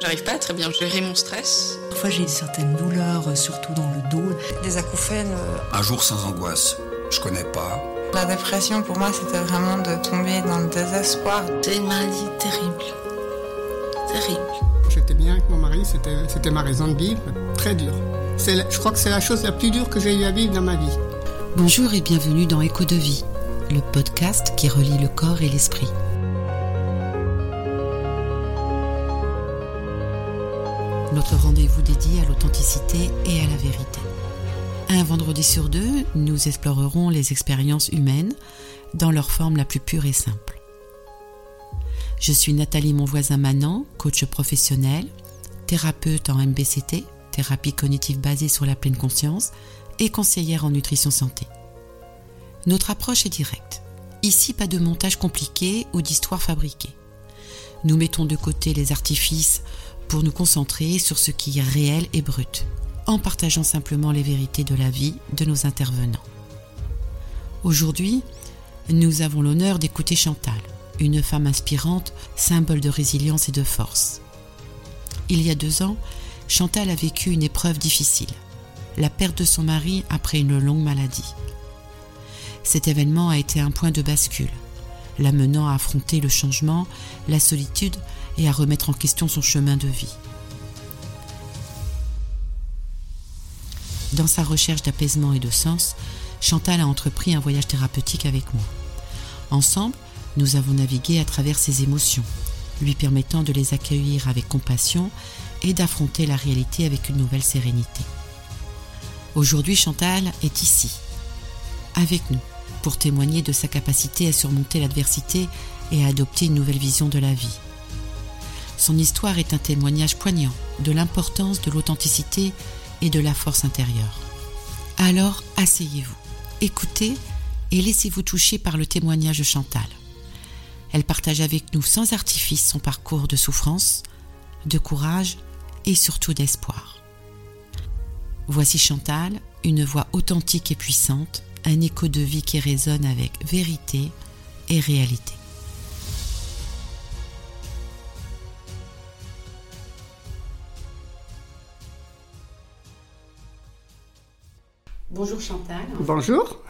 J'arrive pas à très bien gérer mon stress. Parfois j'ai certaines douleurs, euh, surtout dans le dos. Des acouphènes. euh, Un jour sans angoisse. Je connais pas. La dépression, pour moi, c'était vraiment de tomber dans le désespoir. C'est une maladie terrible. Terrible. J'étais bien avec mon mari, c'était, ma raison de vivre, très dur. La- je crois que c'est la chose la plus dure que j'ai eu à vivre dans ma vie. Bonjour et bienvenue dans Écho de vie, le podcast qui relie le corps et l'esprit. Notre rendez-vous dédié à l'authenticité et à la vérité. Un vendredi sur deux, nous explorerons les expériences humaines dans leur forme la plus pure et simple. Je suis Nathalie Monvoisin Manant, coach professionnel, thérapeute en MBCT, thérapie cognitive basée sur la pleine conscience, et conseillère en nutrition santé. Notre approche est directe. Ici, pas de montage compliqué ou d'histoire fabriquée. Nous mettons de côté les artifices pour nous concentrer sur ce qui est réel et brut, en partageant simplement les vérités de la vie de nos intervenants. Aujourd'hui, nous avons l'honneur d'écouter Chantal, une femme inspirante, symbole de résilience et de force. Il y a deux ans, Chantal a vécu une épreuve difficile, la perte de son mari après une longue maladie. Cet événement a été un point de bascule, l'amenant à affronter le changement, la solitude et à remettre en question son chemin de vie. Dans sa recherche d'apaisement et de sens, Chantal a entrepris un voyage thérapeutique avec moi. Ensemble, nous avons navigué à travers ses émotions, lui permettant de les accueillir avec compassion et d'affronter la réalité avec une nouvelle sérénité. Aujourd'hui, Chantal est ici, avec nous, pour témoigner de sa capacité à surmonter l'adversité et à adopter une nouvelle vision de la vie. Son histoire est un témoignage poignant de l'importance de l'authenticité et de la force intérieure. Alors, asseyez-vous, écoutez et laissez-vous toucher par le témoignage de Chantal. Elle partage avec nous sans artifice son parcours de souffrance, de courage et surtout d'espoir. Voici Chantal, une voix authentique et puissante, un écho de vie qui résonne avec vérité et réalité. Bonjour Chantal. Bonjour.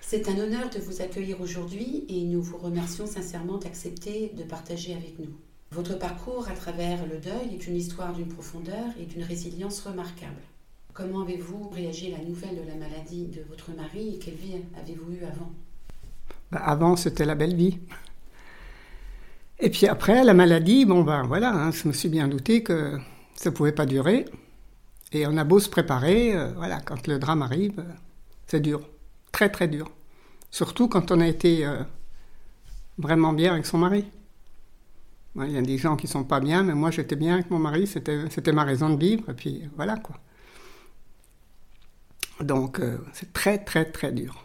C'est un honneur de vous accueillir aujourd'hui et nous vous remercions sincèrement d'accepter de partager avec nous. Votre parcours à travers le deuil est une histoire d'une profondeur et d'une résilience remarquable. Comment avez-vous réagi à la nouvelle de la maladie de votre mari et quelle vie avez-vous eu avant? Bah, avant, c'était la belle vie. Et puis après, la maladie, bon ben voilà, hein, je me suis bien douté que ça ne pouvait pas durer. Et on a beau se préparer, euh, voilà, quand le drame arrive, euh, c'est dur, très très dur. Surtout quand on a été euh, vraiment bien avec son mari. Il y a des gens qui sont pas bien, mais moi j'étais bien avec mon mari, c'était ma raison de vivre, et puis voilà quoi. Donc c'est très très très dur.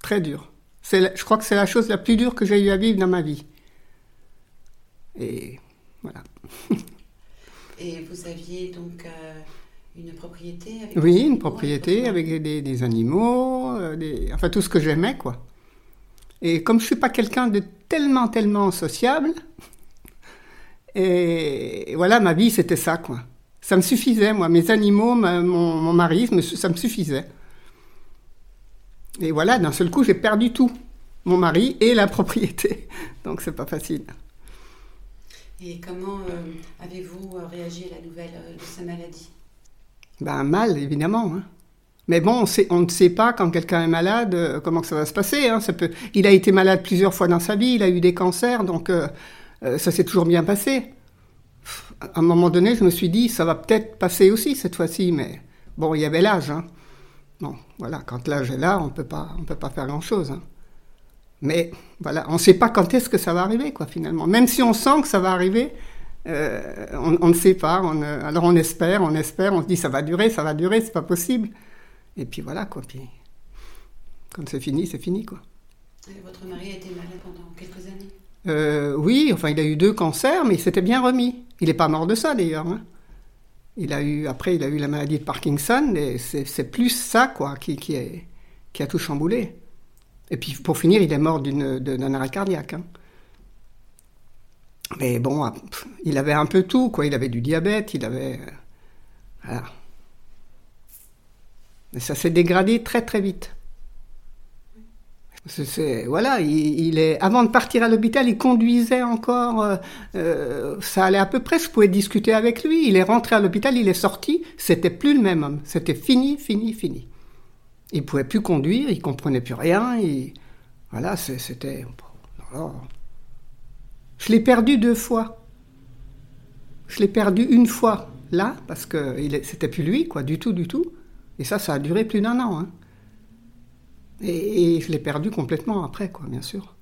Très dur. Je crois que c'est la chose la plus dure que j'ai eu à vivre dans ma vie. Et voilà. Et vous aviez donc une propriété avec Oui, une propriété avec des, des animaux, euh, des- enfin tout ce que j'aimais, quoi. Et comme je suis pas quelqu'un de tellement, tellement sociable, et voilà, ma vie, c'était ça, quoi. Ça me suffisait, moi. Mes animaux, ma- mon, mon mari, ça me suffisait. Et voilà, d'un seul coup, j'ai perdu tout. Mon mari et la propriété. Donc, c'est pas facile. Et comment euh, avez-vous euh, réagi à la nouvelle de sa maladie? Ben, mal, évidemment. hein. Mais bon, on, ne sait pas quand quelqu'un est malade euh, comment ça va se passer. hein. Ça il a été malade plusieurs fois dans sa vie, il a eu des cancers, donc euh, euh, ça s'est toujours bien passé. À un moment donné, je me suis dit, ça va peut-être passer aussi cette fois-ci, mais bon, il y avait l'âge. Hein. Bon, voilà, quand l'âge est là, on on peut pas faire grand-chose. hein. Mais voilà, on ne sait pas quand est-ce que ça va arriver, quoi, finalement. Même si on sent que ça va arriver, euh, on, on ne sait pas. on, euh, alors on espère, on espère, on se dit ça va durer, ça va durer, c'est pas possible. Et puis voilà, quoi. Puis quand c'est fini, c'est fini, quoi. Et Votre mari a été malade pendant quelques années? Euh, oui, enfin, il a eu deux cancers, mais il s'était bien remis. Il n'est pas mort de ça, d'ailleurs. hein. Il a eu, après, il a eu la maladie de Parkinson, et c'est plus ça, quoi, qui, qui, est- qui a tout chamboulé. Et puis, pour finir, il est mort d'un arrêt cardiaque. hein. Mais bon, ah, il avait un peu tout, quoi. Il avait du diabète, il avait. euh, Voilà. Ça s'est dégradé très très vite. Voilà, il, est, avant de partir à l'hôpital, il conduisait encore. euh, euh, ça allait à peu près, je pouvais discuter avec lui. Il est rentré à l'hôpital, il est sorti. C'était plus le même homme. C'était fini, fini, fini. Il pouvait plus conduire, il comprenait plus rien. il- voilà, c'était. oh. Je l'ai perdu deux fois. Je l'ai perdu une fois là, parce que c'était plus lui, quoi, du tout, du tout. Et ça, ça a duré plus d'un an. hein. Et, je l'ai perdu complètement après, quoi, bien sûr.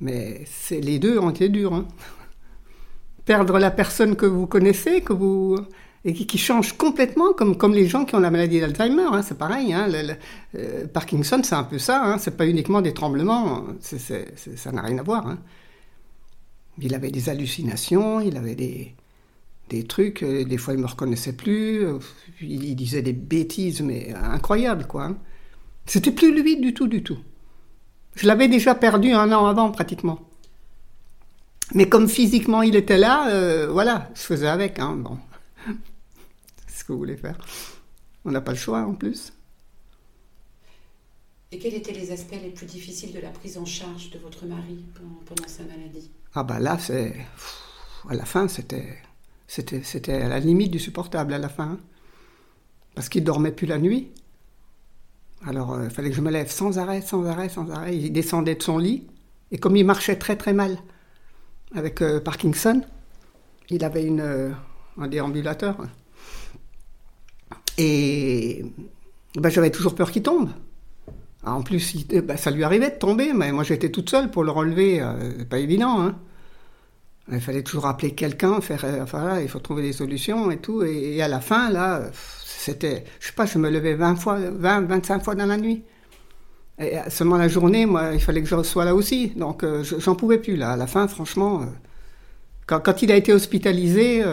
Mais les deux ont été durs. hein. Perdre la personne que vous connaissez, que vous et qui, change complètement, comme, comme les gens qui ont la maladie d'Alzheimer, hein, c'est pareil. Euh, Parkinson, c'est un peu ça. Hein, c'est pas uniquement des tremblements, ça n'a rien à voir. Il avait des hallucinations, il avait des, trucs, euh, des fois il me reconnaissait plus, il, disait des bêtises, mais incroyables, quoi. hein. C'était plus lui du tout, du tout. Je l'avais déjà perdu un an avant, pratiquement. Mais comme physiquement il était là, euh, voilà, je faisais avec, hein. C'est ce que vous voulez faire. On n'a pas le choix, en plus. Et quels étaient les aspects les plus difficiles de la prise en charge de votre mari pendant sa maladie? Ah bah là, c'est... À la fin, c'était... À la limite du supportable, à la fin. hein. Parce qu'il dormait plus la nuit. Alors, il fallait que je me lève sans arrêt, sans arrêt, sans arrêt. Il descendait de son lit. Et comme il marchait très très mal avec euh, Parkinson, il avait euh, un déambulateur. Et ben, j'avais toujours peur qu'il tombe. En plus, ben, ça lui arrivait de tomber, mais moi j'étais toute seule pour le relever. euh, pas évident. Hein. Il fallait toujours appeler quelqu'un, faire, euh, il faut trouver des solutions et tout. Et, à la fin, là, c'était, je sais pas, je me levais 20 fois, 20, 25 fois dans la nuit. Et euh, seulement la journée, moi, il fallait que je sois là aussi. Donc, euh, je- j'en pouvais plus, là. À la fin, franchement, quand, il a été hospitalisé,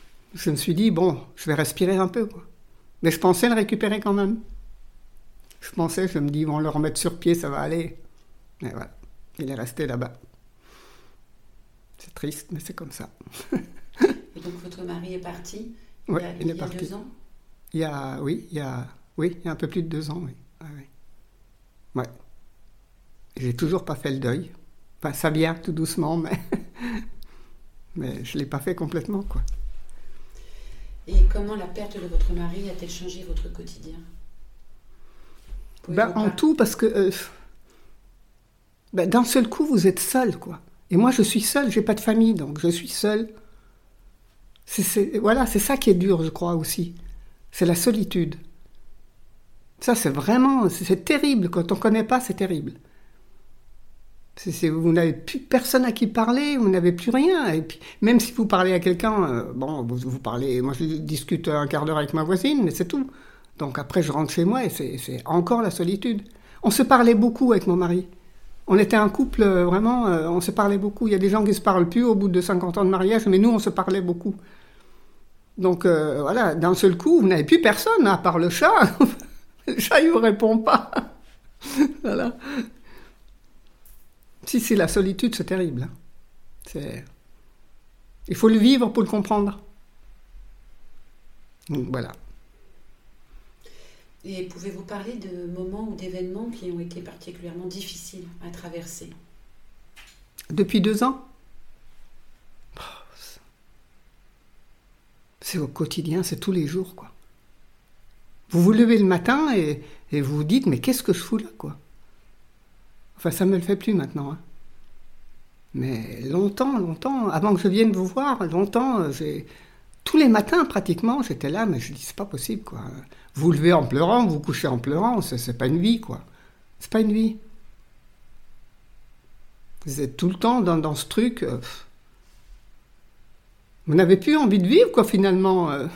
je me suis dit, bon, je vais respirer un peu. Mais je pensais le récupérer quand même. Je pensais, je me dis, ils vont le remettre sur pied, ça va aller. Mais voilà, il est resté là-bas. C'est triste, mais c'est comme ça. Et donc votre mari est parti il y a, il est y a parti. deux ans? Il y a, oui, il y a, oui, il y a un peu plus de deux ans, oui. Ouais, ouais. Ouais. J'ai toujours pas fait le deuil. Enfin, ça vient tout doucement, mais, mais je l'ai pas fait complètement, quoi. Et comment la perte de votre mari a-t-elle changé votre quotidien? Ben, en tout, parce que euh, ben, d'un seul coup, vous êtes seul, quoi. Et moi, je suis seule, j'ai pas de famille, donc je suis seule. Voilà, c'est ça qui est dur, je crois aussi. C'est la solitude. Ça, c'est vraiment, c'est, terrible. Quand on connaît pas, c'est terrible. Vous n'avez plus personne à qui parler, vous n'avez plus rien. Et puis, même si vous parlez à quelqu'un, euh, bon, vous, vous parlez. Moi, je discute un quart d'heure avec ma voisine, mais c'est tout. Donc après, je rentre chez moi et c'est, encore la solitude. On se parlait beaucoup avec mon mari. On était un couple euh, vraiment, euh, on se parlait beaucoup. Il y a des gens qui se parlent plus au bout de 50 ans de mariage, mais nous, on se parlait beaucoup. Donc euh, voilà, d'un seul coup, vous n'avez plus personne à part le chat. le chat, il vous répond pas. voilà. Si c'est la solitude, c'est terrible. hein. Il faut le vivre pour le comprendre. Donc, voilà. Et pouvez-vous parler de moments ou d'événements qui ont été particulièrement difficiles à traverser? Depuis deux ans? C'est au quotidien, c'est tous les jours, quoi. Vous vous levez le matin et, vous vous dites, mais qu'est-ce que je fous là, quoi? Enfin, ça me le fait plus maintenant. hein. Mais longtemps, longtemps, avant que je vienne vous voir, longtemps, euh, j'ai... Tous les matins, pratiquement, j'étais là, mais je dis, c'est pas possible, quoi. Vous levez en pleurant, vous couchez en pleurant, c'est, pas une vie, quoi. C'est pas une vie. Vous êtes tout le temps dans, dans ce truc. euh, vous n'avez plus envie de vivre, quoi, finalement. euh.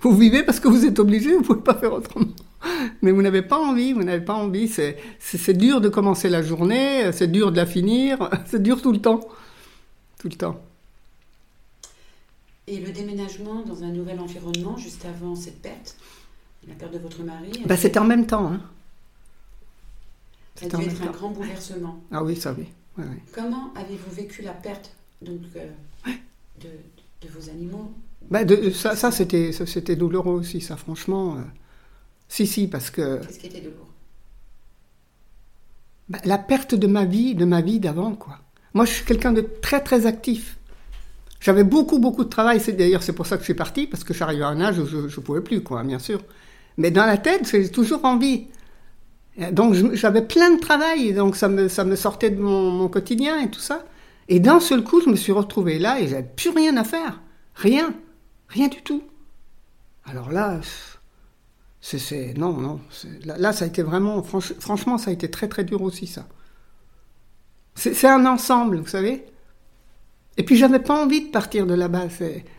Vous vivez parce que vous êtes obligé, vous pouvez pas faire autrement. Mais vous n'avez pas envie, vous n'avez pas envie. C'est dur de commencer la journée, c'est dur de la finir, c'est dur tout le temps. Tout le temps. Et le déménagement dans un nouvel environnement juste avant cette perte, la perte de votre mari, Bah, c'était en même temps. Hein. ça a c'était dû être un temps. grand bouleversement. Ah oui, ça oui. ouais, ouais. Comment avez-vous vécu la perte donc, euh, de, de vos animaux? Bah, de- ça, ça c'était, c'était douloureux aussi, ça, franchement. euh. Si, si, parce que Qu'est-ce qui était douloureux? Bah, la perte de ma vie, de ma vie d'avant, quoi. Moi, je suis quelqu'un de très, très actif. J'avais beaucoup, beaucoup de travail. C'est d'ailleurs c'est pour ça que je suis partie, parce que j'arrivais à un âge où je ne pouvais plus, quoi, bien sûr. Mais dans la tête, j'ai toujours envie. Donc j'avais plein de travail, donc ça me, ça me sortait de mon, quotidien et tout ça. Et d'un seul coup, je me suis retrouvée là et j'avais plus rien à faire. Rien. Rien du tout. Alors là, c'est... Non, non. Là, ça a été vraiment... franch- franchement, ça a été très, très dur aussi, ça. C'est un ensemble, vous savez. Et puis, j'avais pas envie de partir de là-bas.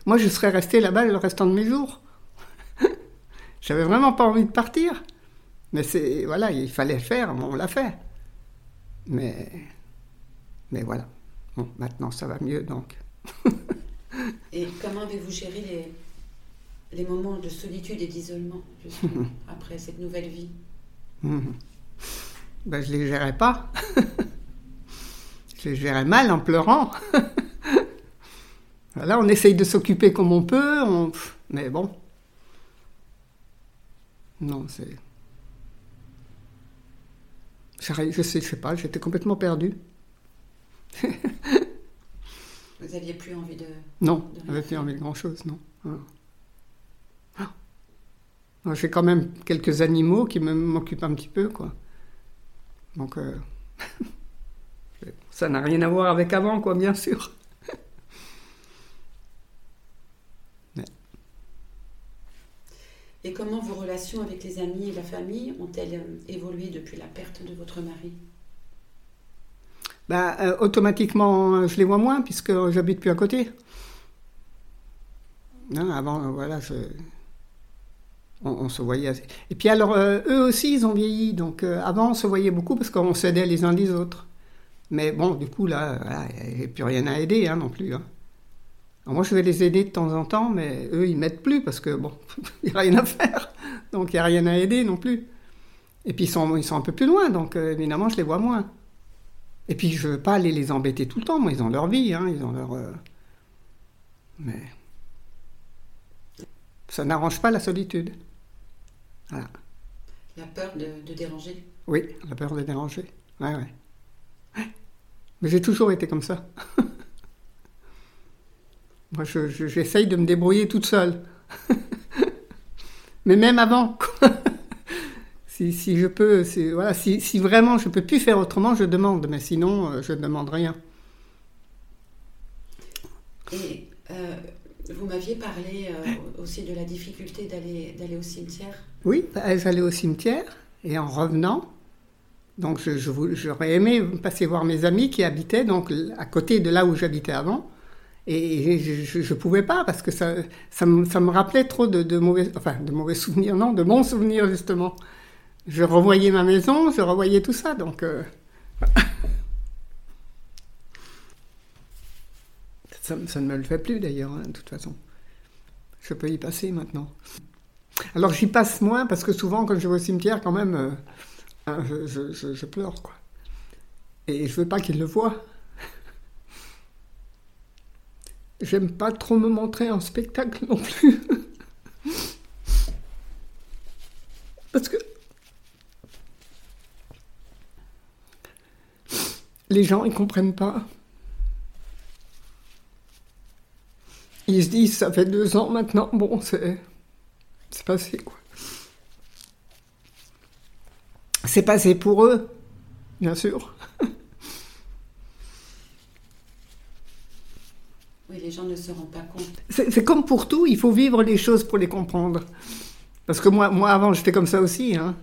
Moi, je serais restée là-bas le restant de mes jours. j'avais vraiment pas envie de partir. Mais c'est... Voilà, il fallait le faire, on l'a fait. Mais... Mais voilà. Bon, maintenant, ça va mieux, donc... Et comment avez-vous géré les, les moments de solitude et d'isolement justement, après cette nouvelle vie? Mhm. Ben, je les gérais pas. je les gérais mal en pleurant. Voilà, on essaye de s'occuper comme on peut, on- mais bon. Non, c'est. Je sais, je sais pas, j'étais complètement perdu. Vous aviez plus envie de... Non, j'avais plus envie de grand chose, non. Ah. Non, J'ai quand même quelques animaux qui m'occupent un petit peu, quoi. Donc, euh, ça n'a rien à voir avec avant, quoi, bien sûr. Et comment vos relations avec les amis et la famille ont-elles euh, évolué depuis la perte de votre mari? Bah, euh, automatiquement, je les vois moins, puisque j'habite plus à côté. Avant, euh, voilà, je- on, se voyait assez. Et puis alors, eux aussi, ils ont vieilli. Donc, avant, on se voyait beaucoup parce qu'on s'aidait les uns les autres. Mais bon, du coup, là, il n'y a plus rien à aider hein, non plus. hein. Alors, moi, je vais les aider de temps en temps, mais eux, ils m'aident plus parce que, bon, il n'y a rien à faire. Donc, il n'y a rien à aider non plus. Et puis, ils sont, ils sont un peu plus loin, donc euh, évidemment, je les vois moins. Et puis, je veux pas aller les embêter tout le temps. Moi, ils ont leur vie, hein, ils ont leur. euh, Mais. Ça n'arrange pas la solitude. Voilà. La peur de, de déranger Oui, la peur de déranger. Ouais, ouais. Ouais. Mais j'ai toujours été comme ça. Moi, je- je- j'essaye de me débrouiller toute seule. Mais même avant, si, si je peux, si, voilà, si, si vraiment je peux plus faire autrement, je demande. Mais sinon, euh, je ne demande rien. Et euh, vous m'aviez parlé euh, aussi de la difficulté d'aller au cimetière. Oui, bah, j'allais au cimetière et en revenant, donc j'aurais aimé passer voir mes amis qui habitaient donc à côté de là où j'habitais avant. Et je ne pouvais pas parce que ça, ça, me, rappelait trop de, mauvais, enfin de mauvais souvenirs, non, de bons souvenirs justement. Je revoyais ma maison, je revoyais tout ça, donc euh, ça, ne me le fait plus d'ailleurs, hein, de toute façon. Je peux y passer maintenant. Alors j'y passe moins parce que souvent quand je vais au cimetière quand même, euh, hein, je- je pleure quoi. Et je veux pas qu'ils le voient. J'aime pas trop me montrer en spectacle non plus. parce que les gens ils comprennent pas. Ils se disent ça fait deux ans maintenant, bon c'est c'est passé, quoi. C'est passé pour eux, bien sûr. Oui, les ne se rendent pas compte. C'est comme pour tout, il faut vivre les choses pour les comprendre. Parce que moi, moi avant, j'étais comme ça aussi. Hein.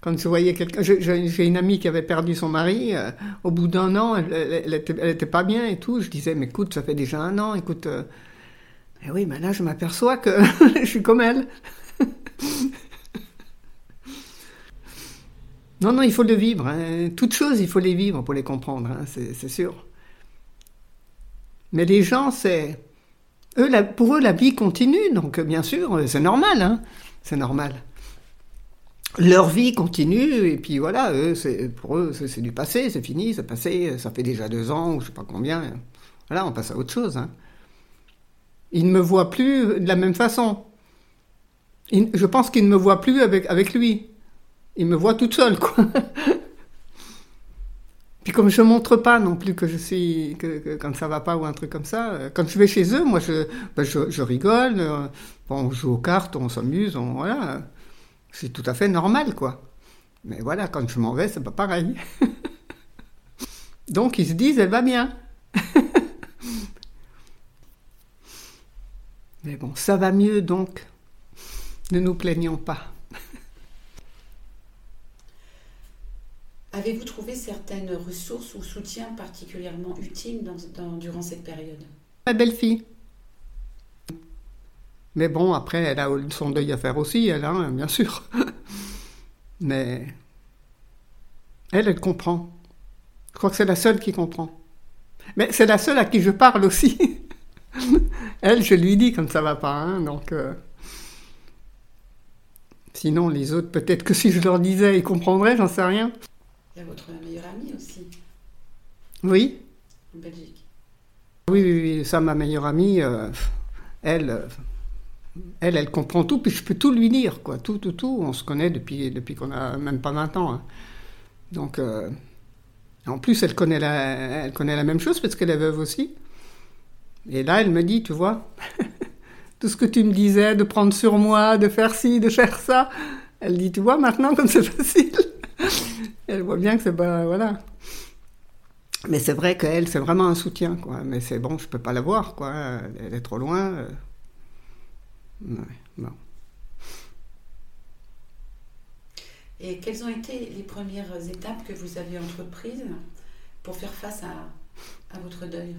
Quand je voyais quelqu'un, j'ai- une amie qui avait perdu son mari. euh, au bout d'un an, elle, elle, était, elle était pas bien et tout. Je disais, mais écoute, ça fait déjà un an. Écoute, euh, eh oui, mais là, je m'aperçois que je suis comme elle. non, non, il faut le vivre. hein. Toutes choses, il faut les vivre pour les comprendre. hein, c'est sûr. Mais les gens, c'est eux, pour eux, la vie continue, donc bien sûr, euh, c'est normal, hein, c'est normal. leur vie continue, et puis voilà, eux, pour eux, c'est, du passé, c'est fini, c'est passé, ça fait déjà deux ans, ou je sais pas combien. Voilà, on passe à autre chose. Hein. Ils ne me voient plus de la même façon. Je pense qu'ils ne me voient plus avec, avec lui. Ils me voient toute seule, quoi. Puis comme je montre pas non plus que je suis que, quand ça va pas ou un truc comme ça, euh, quand je vais chez eux, moi je ben, je, rigole, euh, on joue aux cartes, on s'amuse, voilà, c'est tout à fait normal quoi. Mais voilà, quand je m'en vais, c'est pas pareil. Donc ils se disent, elle va bien. Mais bon, ça va mieux donc. Ne nous plaignons pas. Avez-vous trouvé certaines ressources ou soutiens particulièrement utiles durant cette période? Ma belle-fille. Mais bon, après, elle a son deuil à faire aussi, elle, hein, bien sûr. Mais elle, elle comprend. Je crois que c'est la seule qui comprend. Mais c'est la seule à qui je parle aussi. elle, je lui dis quand ça va pas, hein, euh, Sinon, les autres, peut-être que si je leur disais, ils comprendraient, j'en sais rien. Il y a votre meilleure amie aussi, Oui, en Belgique. Oui, oui, oui, ça, ma meilleure amie, euh, elle, euh, elle, elle comprend tout, puis je peux tout lui dire, quoi, tout, tout, tout. On se connaît depuis, depuis qu'on a même pas 20 ans. hein. Donc, euh, en plus, elle connaît, la, elle connaît la même chose parce qu'elle est veuve aussi. Et là, elle me dit, tu vois, tout ce que tu me disais de prendre sur moi, de faire ci, de faire ça, elle dit, tu vois, maintenant, comme c'est facile. elle voit bien que c'est pas, voilà. Mais c'est vrai qu'elle, c'est vraiment un soutien, quoi. Mais c'est bon, je peux pas la voir, quoi. Elle, est trop loin. euh. Ouais, bon. Et quelles ont été les premières étapes que vous avez entreprises pour faire face à, à votre deuil?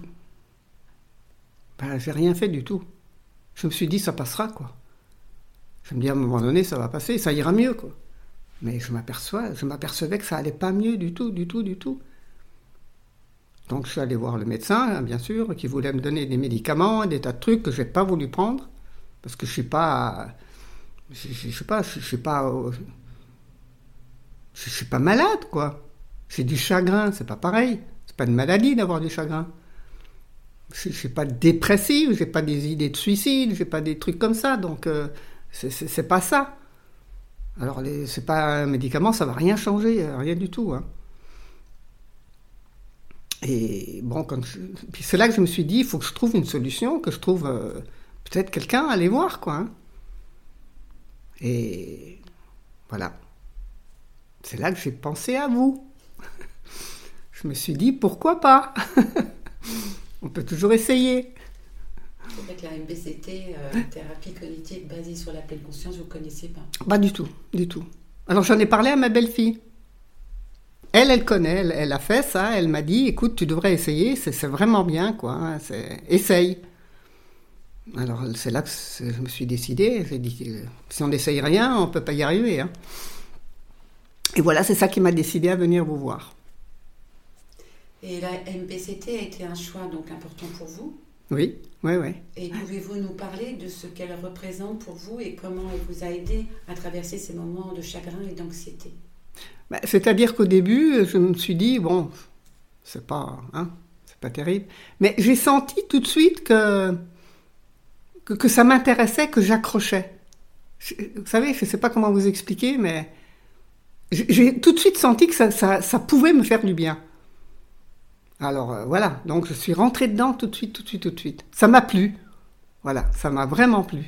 Ben, j'ai rien fait du tout. Je me suis dit, ça passera, quoi. Je me dis, à un moment donné, ça va passer, ça ira mieux, quoi. Mais je m'aperçois, je m'apercevais que ça allait pas mieux du tout, du tout, du tout. Donc je suis allé voir le médecin, bien sûr, qui voulait me donner des médicaments, des tas de trucs que j'ai pas voulu prendre, parce que je suis pas, je, je, pas, je, suis pas, je, suis pas malade, quoi. J'ai du chagrin, c'est pas pareil. C'est pas une maladie d'avoir du chagrin. Je, je suis pas dépressive, j'ai pas des idées de suicide, j'ai pas des trucs comme ça, donc euh, c'est pas ça. Alors les- c'est pas un médicament, ça va rien changer, rien du tout. hein. Et bon, c'est là que je me suis dit, il faut que je trouve une solution, que je trouve euh, peut-être quelqu'un à aller voir, quoi. hein. Et voilà. C'est là que j'ai pensé à vous. je me suis dit, pourquoi pas? On peut toujours essayer. C'est vrai que la MBCT, euh, thérapie cognitive basée sur la pleine conscience, vous ne connaissiez pas. Pas du tout, du tout. Alors j'en ai parlé à ma belle-fille. Elle, elle connaît, elle, elle a fait ça, elle m'a dit, écoute, tu devrais essayer, c'est vraiment bien, quoi. hein, Essaye. Alors c'est là que je me suis décidé, j'ai dit, si on n'essaye rien, on peut pas y arriver. hein. Et voilà, c'est ça qui m'a décidé à venir vous voir. Et la MBCT a été un choix donc important pour vous? Oui, oui, oui. Et pouvez-vous nous parler de ce qu'elle représente pour vous et comment elle vous a aidé à traverser ces moments de chagrin et d'anxiété? Bah, C'est-à-dire qu'au début, je me suis dit, bon, c'est pas, hein, c'est pas terrible. Mais j'ai senti tout de suite que, que, que ça m'intéressait, que j'accrochais. Vous savez, je sais pas comment vous expliquer, mais j'ai- j'ai tout de suite senti que ça, ça, ça pouvait me faire du bien. Alors euh, voilà, donc je suis rentrée dedans tout de suite, tout de suite, tout de suite. Ça m'a plu. Voilà, ça m'a vraiment plu.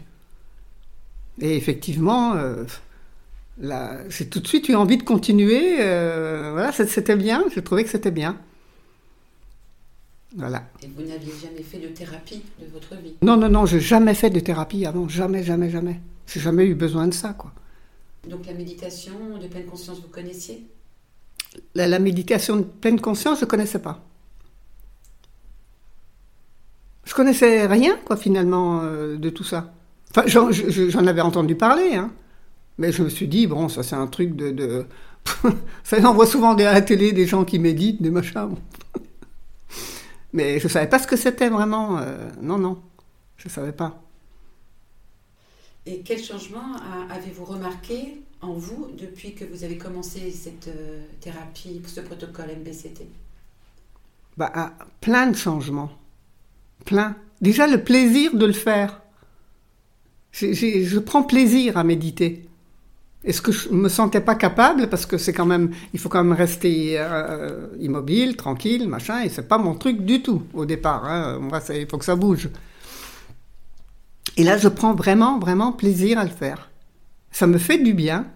Et effectivement, euh, j'ai tout de suite eu envie de continuer. euh, voilà, c'était bien, j'ai trouvé que c'était bien. Voilà. Et vous n'aviez jamais fait de thérapie de votre vie? Non, non, non, j'ai jamais fait de thérapie avant, jamais, jamais, jamais. J'ai jamais eu besoin de ça, quoi. Donc la méditation de pleine conscience, vous connaissiez? La, la méditation de pleine conscience, je connaissais pas. Je connaissais rien, quoi, finalement, euh, de tout ça. Enfin, j'en je- j'en avais entendu parler, hein. Mais je me suis dit, bon, ça c'est un truc de... de... ça, on voit souvent à la télé des gens qui méditent, des machins. bon. Mais je savais pas ce que c'était vraiment. euh, non, non, je savais pas. Et quel changement avez-vous remarqué en vous depuis que vous avez commencé cette euh, thérapie, ce protocole MBCT bah, ah, Plein de changements. Plein. Déjà le plaisir de le faire. je prends plaisir à méditer. Est-ce que je me sentais pas capable? Parce que c'est quand même, il faut quand même rester euh, immobile, tranquille, machin, et c'est pas mon truc du tout au départ. Hein. Moi, il faut que ça bouge. Et là, je prends vraiment, vraiment plaisir à le faire. Ça me fait du bien.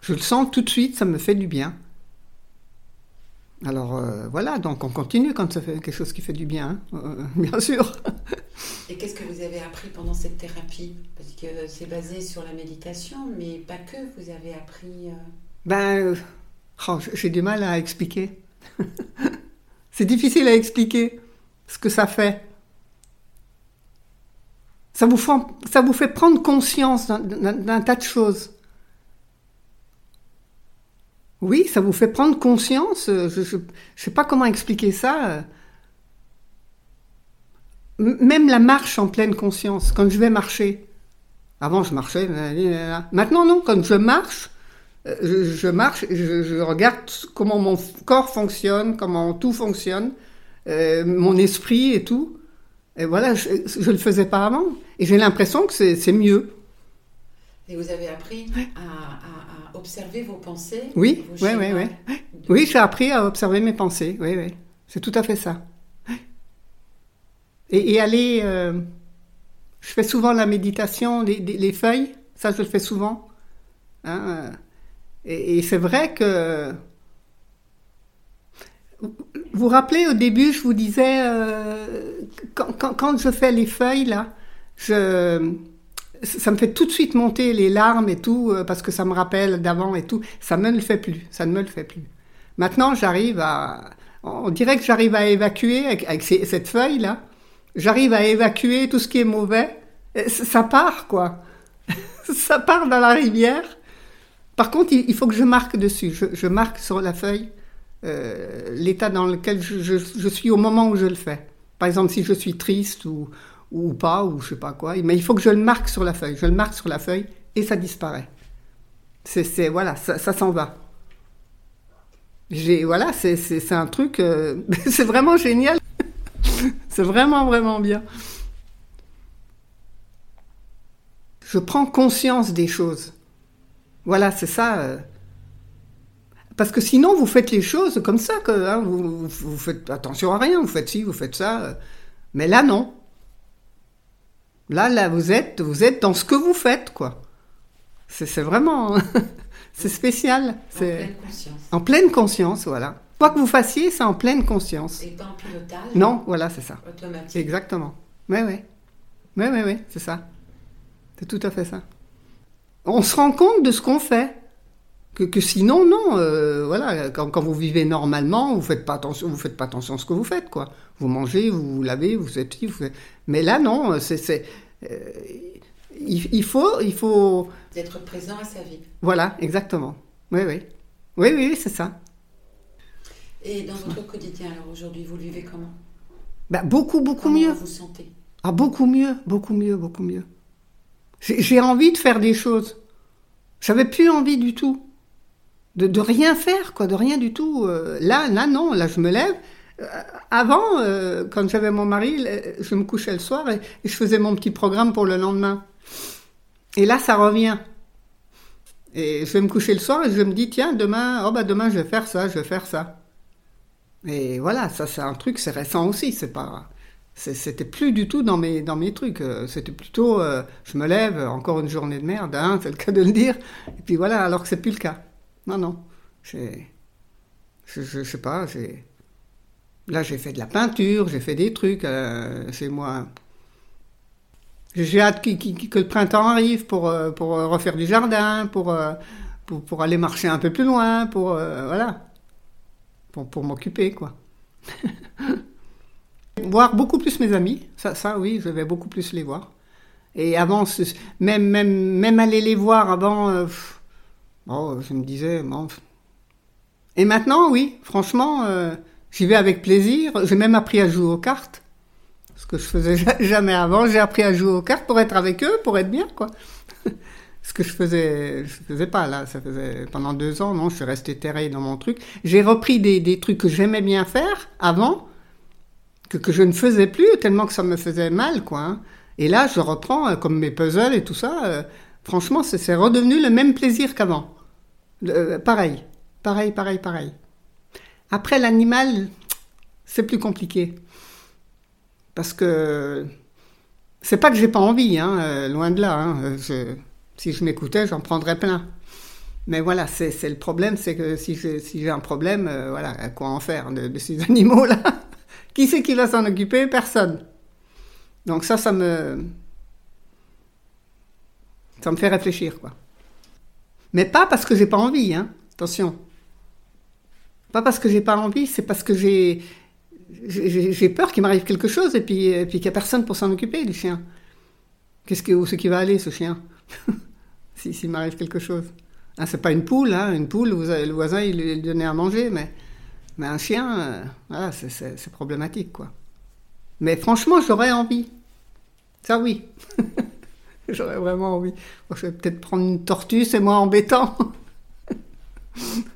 Je le sens tout de suite, ça me fait du bien. Alors euh, voilà, donc on continue quand ça fait quelque chose qui fait du bien, hein, euh, bien sûr. Et qu'est-ce que vous avez appris pendant cette thérapie? Parce que c'est basé sur la méditation, mais pas que, vous avez appris... Euh, ben, oh, j'ai du mal à expliquer. c'est difficile à expliquer ce que ça fait. Ça vous fait, ça vous fait prendre conscience d'un tas de choses. Oui, ça vous fait prendre conscience. Euh, je ne sais pas comment expliquer ça. Même la marche en pleine conscience, quand je vais marcher. Avant, je marchais. Maintenant, non. Quand je marche, euh, je, marche, je, je, regarde comment mon corps fonctionne, comment tout fonctionne, euh, mon esprit et tout. Et voilà, je ne le faisais pas avant. Et j'ai l'impression que c'est mieux. Et vous avez appris à observer vos pensées Oui, oui, oui, oui. Oui, j'ai appris à observer mes pensées. Oui, oui. C'est tout à fait ça. Et, aller. Euh, je fais souvent la méditation, les, feuilles. Ça, je le fais souvent. Hein, et, c'est vrai que. Vous vous rappelez au début, je vous disais, euh, quand, quand, je fais les feuilles, là, je ça me fait tout de suite monter les larmes et tout, euh, parce que ça me rappelle d'avant et tout. Ça ne me le fait plus. Ça ne me le fait plus. Maintenant, j'arrive à. On dirait que j'arrive à évacuer avec, cette feuille-là. J'arrive à évacuer tout ce qui est mauvais. Ça part, quoi. ça part dans la rivière. Par contre, il faut que je marque dessus. Je, marque sur la feuille euh, l'état dans lequel je suis au moment où je le fais. Par exemple, si je suis triste ou, ou pas, ou je sais pas quoi. Mais il faut que je le marque sur la feuille. Je le marque sur la feuille et ça disparaît. C'est, voilà, ça, s'en va. J'ai, voilà, c'est, un truc, euh, c'est vraiment génial. c'est vraiment, vraiment bien. Je prends conscience des choses. Voilà, c'est ça. Euh. Parce que sinon, vous faites les choses comme ça, que hein, vous, vous, faites attention à rien, vous faites ci, vous faites ça. Euh. Mais là, non. Là, là, vous êtes, vous êtes dans ce que vous faites, quoi. C'est vraiment, c'est spécial. En pleine conscience. En pleine conscience, voilà. Quoi que vous fassiez, c'est en pleine conscience. Et pas en pilotage. Non, voilà, c'est ça. Automatique. Exactement. Oui, oui. Oui, oui, oui, c'est ça. C'est tout à fait ça. On se rend compte de ce qu'on fait. Que, que, sinon, non, euh, voilà, quand, quand, vous vivez normalement, vous faites pas attention, vous faites pas attention à ce que vous faites, quoi. Vous mangez, vous, vous lavez, vous êtes, vous faites... mais là, non, c'est, euh, il, faut, il faut. D'être présent à sa vie. Voilà, exactement. Oui, oui, oui, oui, c'est ça. Et dans votre quotidien, alors aujourd'hui, vous le vivez comment? Bah, beaucoup, beaucoup comment mieux. Vous vous sentez? Ah, beaucoup mieux, beaucoup mieux, beaucoup mieux. J'ai envie de faire des choses. J'avais plus envie du tout de, rien faire, quoi, de rien du tout. Euh, là, là, non, là, je me lève. Euh, avant, euh, quand j'avais mon mari, je me couchais le soir et, je faisais mon petit programme pour le lendemain. Et là, ça revient. Et je vais me coucher le soir et je me dis, tiens, demain, oh bah demain, je vais faire ça, je vais faire ça. Et voilà, ça, c'est un truc, c'est récent aussi, c'est pas. C'était plus du tout dans mes, dans mes trucs. C'était plutôt, je me lève, encore une journée de merde, hein, c'est le cas de le dire. Et puis voilà, alors que c'est plus le cas. Non, non. Je, je sais pas, j'ai. Là, j'ai fait de la peinture, j'ai fait des trucs euh, moi. J'ai hâte que le printemps arrive pour, euh, pour refaire du jardin, pour, euh, pour, pour, aller marcher un peu plus loin, pour. voilà. Pour, pour m'occuper, quoi. voir beaucoup plus mes amis, ça, oui, je vais beaucoup plus les voir. Et avant, même, même, même aller les voir avant. Oh, je me disais. Et maintenant, oui, franchement, euh, j'y vais avec plaisir. J'ai même appris à jouer aux cartes. ce que je faisais jamais avant. J'ai appris à jouer aux cartes pour être avec eux, pour être bien, quoi. ce que je faisais, je faisais pas là. Ça faisait pendant deux ans, non, je suis resté terré dans mon truc. J'ai repris des, trucs que j'aimais bien faire avant, que, que je ne faisais plus tellement que ça me faisait mal, quoi. hein. Et là, je reprends euh, comme mes puzzles et tout ça. euh, franchement, c'est c'est redevenu le même plaisir qu'avant. Euh, pareil, pareil, pareil, pareil. Après l'animal, c'est plus compliqué. Parce que c'est pas que j'ai pas envie, hein, euh, loin de là. hein, euh, si je m'écoutais, j'en prendrais plein. Mais voilà, c'est le problème, c'est que si j'ai un problème, euh, voilà, à quoi en faire de, de ces animaux-là? Qui c'est qui va s'en occuper? Personne. Donc ça, ça me ça me fait réfléchir, quoi. Mais pas parce que j'ai pas envie, hein. Attention. Pas parce que j'ai pas envie, c'est parce que j'ai j'ai peur qu'il m'arrive quelque chose et puis, puis qu'il n'y a personne pour s'en occuper du chien. Qu'est-ce que, où c'est qu'il va aller, ce chien? Si- S'il m'arrive quelque chose. Hein, c'est pas une poule, hein. une poule, vous le voisin, il lui donnait à manger, mais, mais un chien, euh, voilà, c'est- problématique, quoi. Mais franchement, j'aurais envie. Ça, oui. j'aurais vraiment envie. Je vais peut-être prendre une tortue, c'est moins embêtant.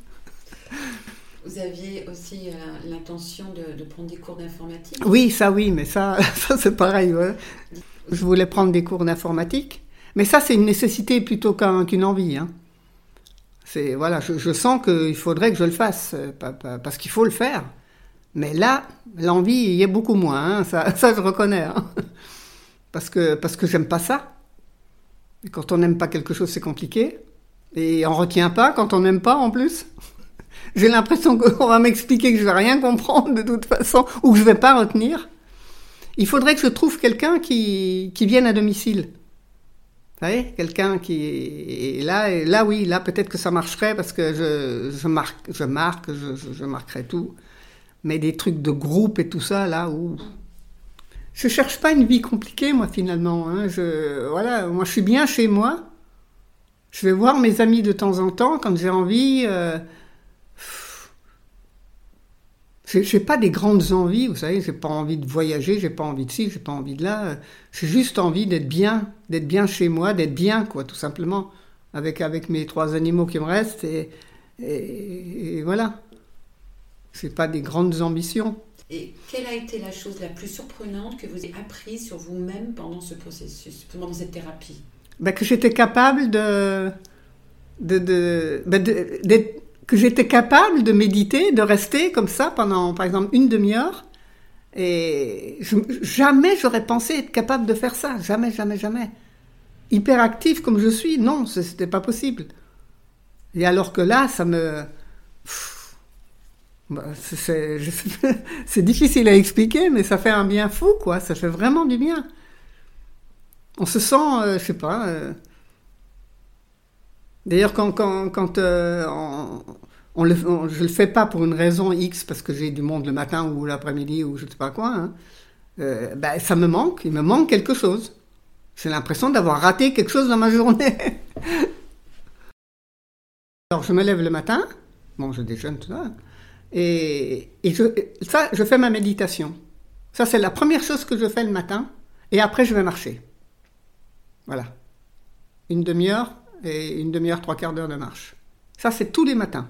Vous aviez aussi euh, l'intention de, prendre des cours d'informatique? Oui, ça oui, mais ça, ça c'est pareil. Je voulais prendre des cours d'informatique, mais ça c'est une nécessité plutôt qu'un- qu'une envie. hein. C'est voilà, je, je sens qu'il faudrait que je le fasse euh, parce qu'il faut le faire. Mais là, l'envie y est beaucoup moins. hein, ça, ça je reconnais. hein. Parce que parce que j'aime pas ça. Quand on n'aime pas quelque chose, c'est compliqué. Et on retient pas quand on n'aime pas en plus. J'ai l'impression qu'on va m'expliquer que je vais rien comprendre de toute façon, ou que je vais pas retenir. Il faudrait que je trouve quelqu'un qui, qui vienne à domicile. Vous savez, quelqu'un qui et là, et là oui, là peut-être que ça marcherait parce que je, je marque, je marque, je, je, marquerai tout. Mais des trucs de groupe et tout ça, là où je cherche pas une vie compliquée, moi finalement. hein. Voilà, moi je suis bien chez moi. Je vais voir mes amis de temps en temps quand j'ai envie. euh, j'ai pas des grandes envies, vous savez, j'ai pas envie de voyager, j'ai pas envie de ci, j'ai pas envie de là. J'ai juste envie d'être bien, d'être bien chez moi, d'être bien, quoi, tout simplement, avec, avec mes trois animaux qui me restent, et, et, et voilà. C'est pas des grandes ambitions. Et quelle a été la chose la plus surprenante que vous avez apprise sur vous-même pendant ce processus, pendant cette thérapie? Ben, que j'étais capable de, de, de, ben, de- d'être- que j'étais capable de méditer, de rester comme ça pendant, par exemple, une demi-heure. Et jamais j'aurais pensé être capable de faire ça. Jamais, jamais, jamais. Hyperactif comme je suis, non, c'était pas possible. Et alors que là, ça me, bah, c'est difficile à expliquer, mais ça fait un bien fou, quoi. Ça fait vraiment du bien. On se sent, euh, je sais pas. euh, D'ailleurs, quand, quand, quand euh, le, je le fais pas pour une raison X, parce que j'ai du monde le matin ou l'après-midi ou je sais pas quoi, hein, euh, ben, ça me manque, il me manque quelque chose. J'ai l'impression d'avoir raté quelque chose dans ma journée. Alors, je me lève le matin, bon, je déjeune, tout ça, et, et je, ça, je fais ma méditation. Ça, c'est la première chose que je fais le matin, et après, je vais marcher. Voilà. Une demi-heure et une demi-heure, trois quarts d'heure de marche. Ça, c'est tous les matins.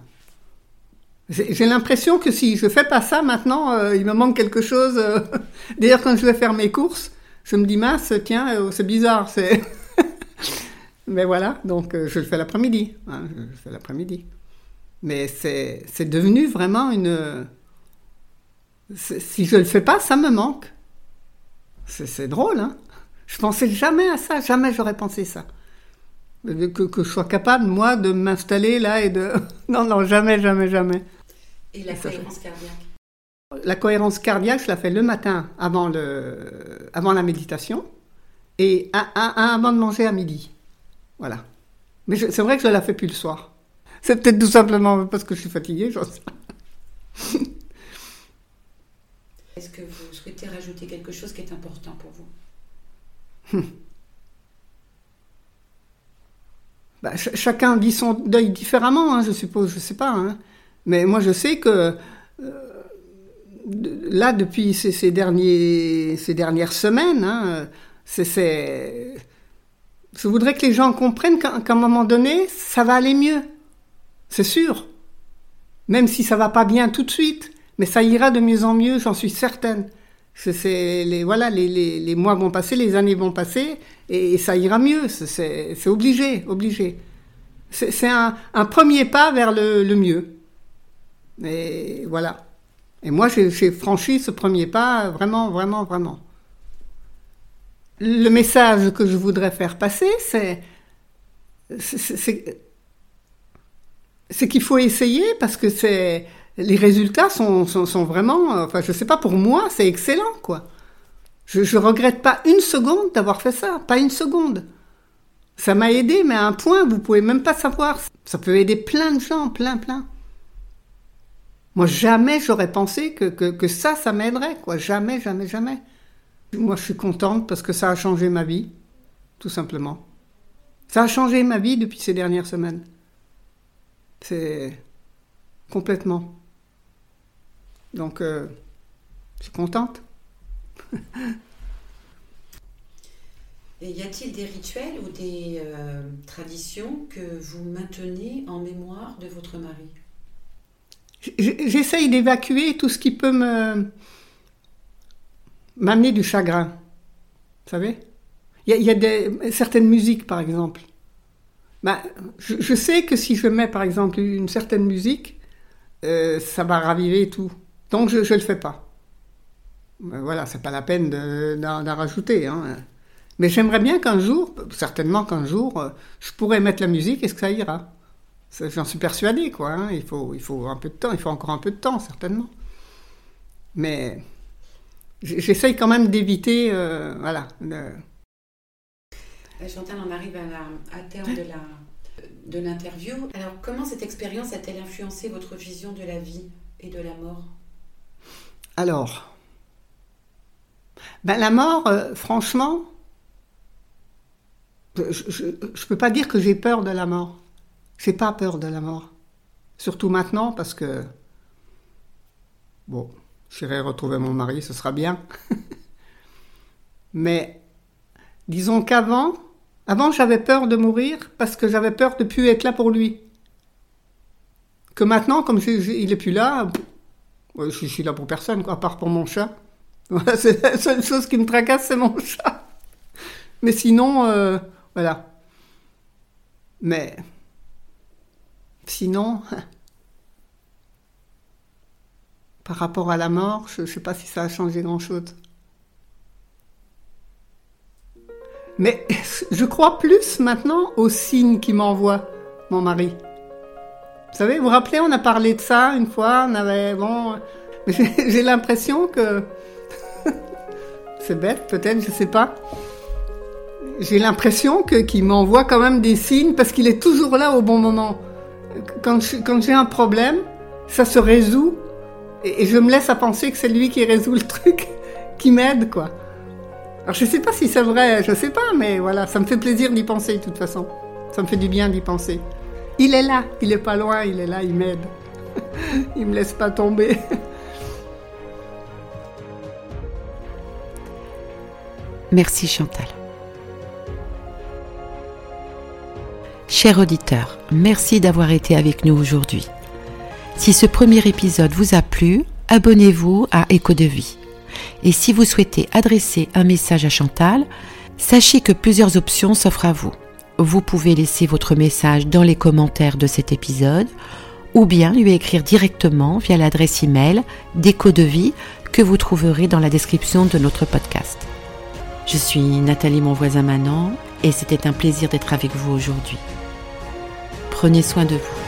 J'ai l'impression que si je fais pas ça maintenant, euh, il me manque quelque chose. euh. D'ailleurs, quand je vais faire mes courses, je me dis mince, tiens, euh, c'est bizarre. C'est. Mais voilà, donc je le fais l'après-midi. hein, l'après-midi. Mais c'est devenu vraiment une. Si je le fais pas, ça me manque. C'est c'est drôle, hein. Je pensais jamais à ça, jamais j'aurais pensé ça. Que, que je sois capable, moi, de m'installer là et de... Non, non, jamais, jamais, jamais. Et la cohérence cardiaque La cohérence cardiaque, je la fais le matin avant, le... avant la méditation et un, un- un avant de manger à midi. Voilà. Mais c'est vrai que je la fais plus le soir. C'est peut-être tout simplement parce que je suis fatiguée, j'en sais. Est-ce que vous souhaitez rajouter quelque chose qui est important pour vous? Bah, ch- chacun vit son deuil différemment, hein, je suppose, je sais pas. hein. Mais moi, je sais que euh, là, depuis ces, derniers, dernières semaines, hein, je voudrais que les gens comprennent qu'à un moment donné, ça va aller mieux. C'est sûr. Même si ça va pas bien tout de suite, mais ça ira de mieux en mieux, j'en suis certaine. C'est, les, voilà, les, les, mois vont passer, les années vont passer, et, ça ira mieux. C'est, obligé, obligé. C'est, un, un, premier pas vers le, le mieux. Et voilà. Et moi, j'ai franchi ce premier pas vraiment, vraiment, vraiment. Le message que je voudrais faire passer, c'est c'est qu'il faut essayer parce que c'est les résultats sont, sont, vraiment, enfin je sais pas, pour moi c'est excellent quoi. Je, je regrette pas une seconde d'avoir fait ça, pas une seconde. Ça m'a aidé, mais à un point vous pouvez même pas savoir. Ça peut aider plein de gens, plein, plein. Moi jamais j'aurais pensé que ça, ça m'aiderait quoi. Jamais, jamais, jamais. Moi je suis contente parce que ça a changé ma vie, tout simplement. Ça a changé ma vie depuis ces dernières semaines. C'est complètement. Donc, euh, je suis contente. Et y a-t-il des rituels ou des euh, traditions que vous maintenez en mémoire de votre mari? J'essaye d'évacuer tout ce qui peut me m'amener du chagrin. Vous savez? Il y a, des, certaines musiques, par exemple. Ben, je, sais que si je mets, par exemple, une certaine musique, euh, ça va raviver tout. Donc, je ne le fais pas. Ben, voilà, c'est pas la peine d'en rajouter. Hein. Mais j'aimerais bien qu'un jour, certainement qu'un jour, euh, je pourrais mettre la musique et que ça ira. J'en suis persuadé, quoi. Hein. Il, faut, un peu de temps, il faut encore un peu de temps, certainement. Mais j'essaye quand même d'éviter, euh, voilà. Chantal, on arrive à, terme de la de l'interview. Alors, comment cette expérience a-t-elle influencé votre vision de la vie et de la mort? Alors, ben, la mort, euh, franchement, je ne peux pas dire que j'ai peur de la mort. J'ai pas peur de la mort. Surtout maintenant parce que, bon, j'irai retrouver mon mari, ce sera bien. Mais disons qu'avant, avant, j'avais peur de mourir parce que j'avais peur de plus être là pour lui. Que maintenant, comme il est plus là, je, suis là pour personne, quoi, à part pour mon chat. C'est la seule chose qui me tracasse, c'est mon chat. Mais sinon, euh, voilà. Mais sinon, par rapport à la mort, je ne sais pas si ça a changé grand-chose. Mais je crois plus maintenant aux signes qu'il m'envoie, mon mari. Vous savez, vous vous rappelez, on a parlé de ça une fois, on avait, bon, j'ai l'impression que, c'est bête peut-être, je sais pas. J'ai l'impression qu'il m'envoie quand même des signes parce qu'il est toujours là au bon moment. Quand j'ai un problème, ça se résout et, et je me laisse à penser que c'est lui qui résout le truc, qui m'aide quoi. Alors je sais pas si c'est vrai, je sais pas, mais voilà, ça me fait plaisir d'y penser de toute façon. Ça me fait du bien d'y penser. Il est là, il est pas loin, il est là, il m'aide. il me laisse pas tomber. Merci Chantal. Cher auditeur, merci d'avoir été avec nous aujourd'hui. Si ce premier épisode vous a plu, abonnez-vous à Écho de vie. Et si vous souhaitez adresser un message à Chantal, sachez que plusieurs options s'offrent à vous. Vous pouvez laisser votre message dans les commentaires de cet épisode ou bien lui écrire directement via l'adresse email d'écho de vie que vous trouverez dans la description de notre podcast. Je suis Nathalie Monvoisin Manon et c'était un plaisir d'être avec vous aujourd'hui. Prenez soin de vous.